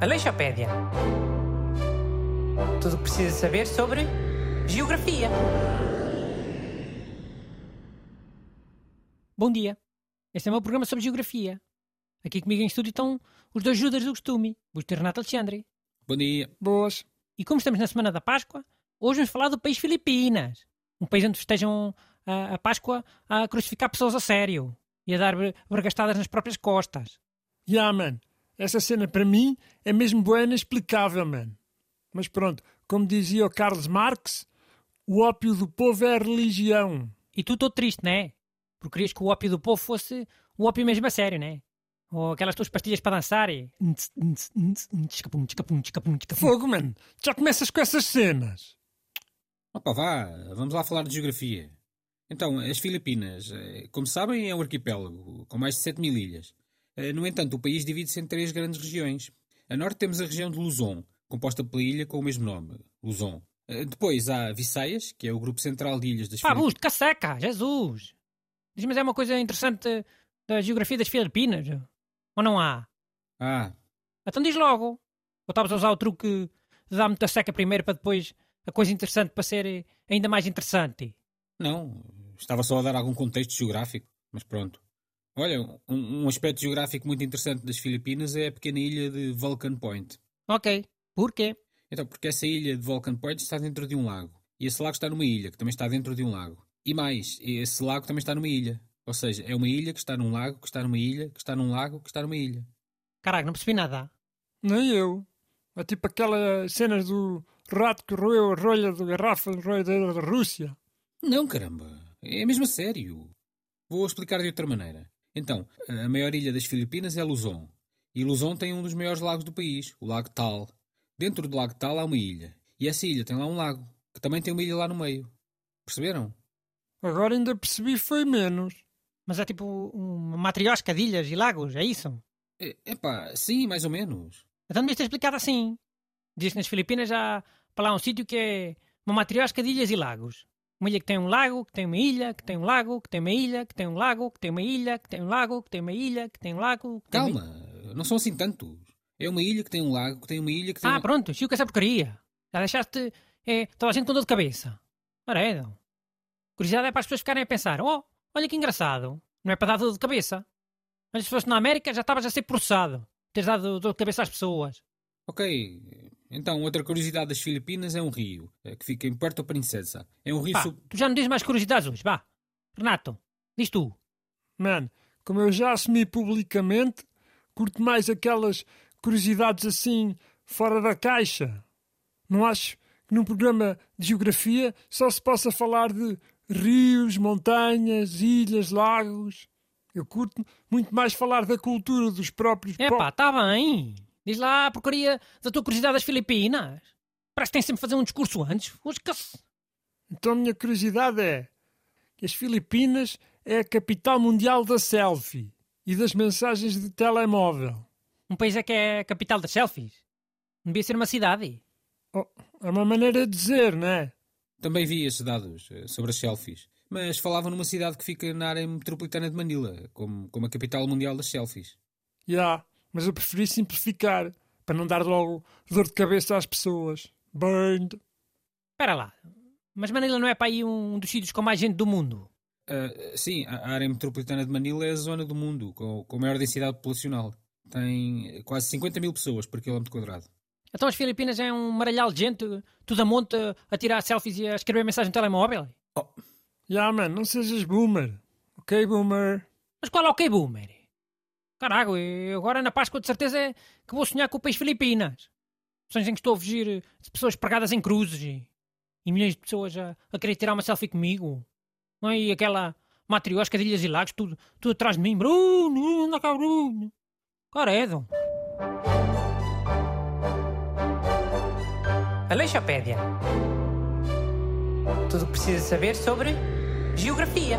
Aleixopédia. Tudo o que precisa saber sobre geografia. Bom dia. Este é o meu programa sobre geografia. Aqui comigo em estúdio estão os dois Judas do costume, Busto e Renato Alexandre. Bom dia. Boas. E como estamos na semana da Páscoa, hoje vamos falar do país Filipinas. Um país onde festejam a, a Páscoa a crucificar pessoas a sério e a dar vergastadas nas próprias costas. Ya, man. Essa cena para mim é mesmo boa e inexplicável, man. Mas pronto, como dizia o Carlos Marx, o ópio do povo é a religião. E tu todo triste, não é? Porque querias que o ópio do povo fosse o ópio mesmo a sério, não é? Ou aquelas tuas pastilhas para dançar e... Fogo, man. Já começas com essas cenas. Opa, vá, vamos lá falar de geografia. Então, as Filipinas, eh, como sabem, é um arquipélago com mais de 7 mil ilhas. Eh, no entanto, o país divide-se em três grandes regiões. A norte temos a região de Luzon, composta pela ilha com o mesmo nome, Luzon. Eh, depois há Visayas, que é o grupo central de ilhas das Pá, Filipinas. Busto, caseca, Jesus! Diz-me, mas é uma coisa interessante da geografia das Filipinas? Ou não há? Ah, Então diz logo. Ou estavas a usar o truque de dar muita seca primeiro para depois a coisa interessante para ser ainda mais interessante? não, estava só a dar algum contexto geográfico, mas pronto. Olha, um, um aspecto geográfico muito interessante das Filipinas é a pequena ilha de Vulcan Point. Ok. Porquê? Então, porque essa ilha de Vulcan Point está dentro de um lago. E esse lago está numa ilha, que também está dentro de um lago. E mais, esse lago também está numa ilha. Ou seja, é uma ilha que está num lago, que está numa ilha, que está num lago, que está numa ilha. Caraca, não percebi nada. Nem eu. É tipo aquelas cenas do rato que roeu a rolha da garrafa de roedeira da Rússia. Não, caramba. É mesmo a sério. Vou explicar de outra maneira. Então, a maior ilha das Filipinas é Luzon. E Luzon tem um dos maiores lagos do país, o Lago Tal. Dentro do Lago Tal há uma ilha. E essa ilha tem lá um lago, que também tem uma ilha lá no meio. Perceberam? Agora ainda percebi foi menos. Mas é tipo uma matriosca de ilhas e lagos, é isso? É, epá, sim, mais ou menos. Então devias ter explicado assim. Diz que nas Filipinas há para lá um sítio que é uma matriosca de ilhas e lagos. Uma ilha que tem um lago, que tem uma ilha, que tem um lago, que tem uma ilha, que tem um lago, que tem uma ilha, que tem um lago, que tem uma ilha, que tem um lago. Que tem uma Calma, não são assim tantos. É uma ilha que tem um lago, que tem uma ilha que tem. Ah, pronto, chiu com essa porcaria. Já deixaste. É, toda a gente com dor de cabeça. Ora é, não. Curiosidade é para as pessoas ficarem a pensar: oh, olha que engraçado. Não é para dar dor de cabeça. Mas se fosse na América já estavas a ser processado. Teres dado dor de cabeça às pessoas. Ok, então outra curiosidade das Filipinas é um rio, eh, que fica em Puerto Princesa. É um rio Pá, sub... tu já não dizes mais curiosidades hoje, vá. Renato, diz tu. Man, como eu já assumi publicamente, curto mais aquelas curiosidades assim, fora da caixa. Não acho que num programa de geografia só se possa falar de rios, montanhas, ilhas, lagos. Eu curto muito mais falar da cultura dos próprios É po- pá, está bem. Diz lá a porcaria da tua curiosidade das Filipinas. Parece que tens sempre de fazer um discurso antes. Então a minha curiosidade é que as Filipinas é a capital mundial da selfie e das mensagens de telemóvel. Um país é que é a capital das selfies. Não devia ser uma cidade. Oh, é uma maneira de dizer, não é? Também vi esses dados eh, sobre as selfies. Mas falavam numa cidade que fica na área metropolitana de Manila, como, como a capital mundial das selfies. Já, mas eu preferi simplificar para não dar logo dor de cabeça às pessoas. Burned. Espera lá. Mas Manila não é para aí um dos sítios com mais gente do mundo. Ah, sim, a área metropolitana de Manila é a zona do mundo com, com a maior densidade populacional. Tem quase 50 mil pessoas por quilómetro quadrado. Então as Filipinas é um maralhau de gente, tudo a monte, a tirar selfies e a escrever mensagem no telemóvel. Já, mano, não sejas boomer. Ok, boomer? Mas qual é o que boomer? Caraca, agora na Páscoa de certeza é que vou sonhar com o país Filipinas. Sonhos em que estou a fugir de pessoas pregadas em cruzes e, e milhões de pessoas a, a querer tirar uma selfie comigo. Não é? E aquela matriosca de ilhas e lagos, tudo, tudo atrás de mim. Bruno, anda cá, Bruno. Caredo. Aleixopédia. Tudo o que precisa saber sobre geografia.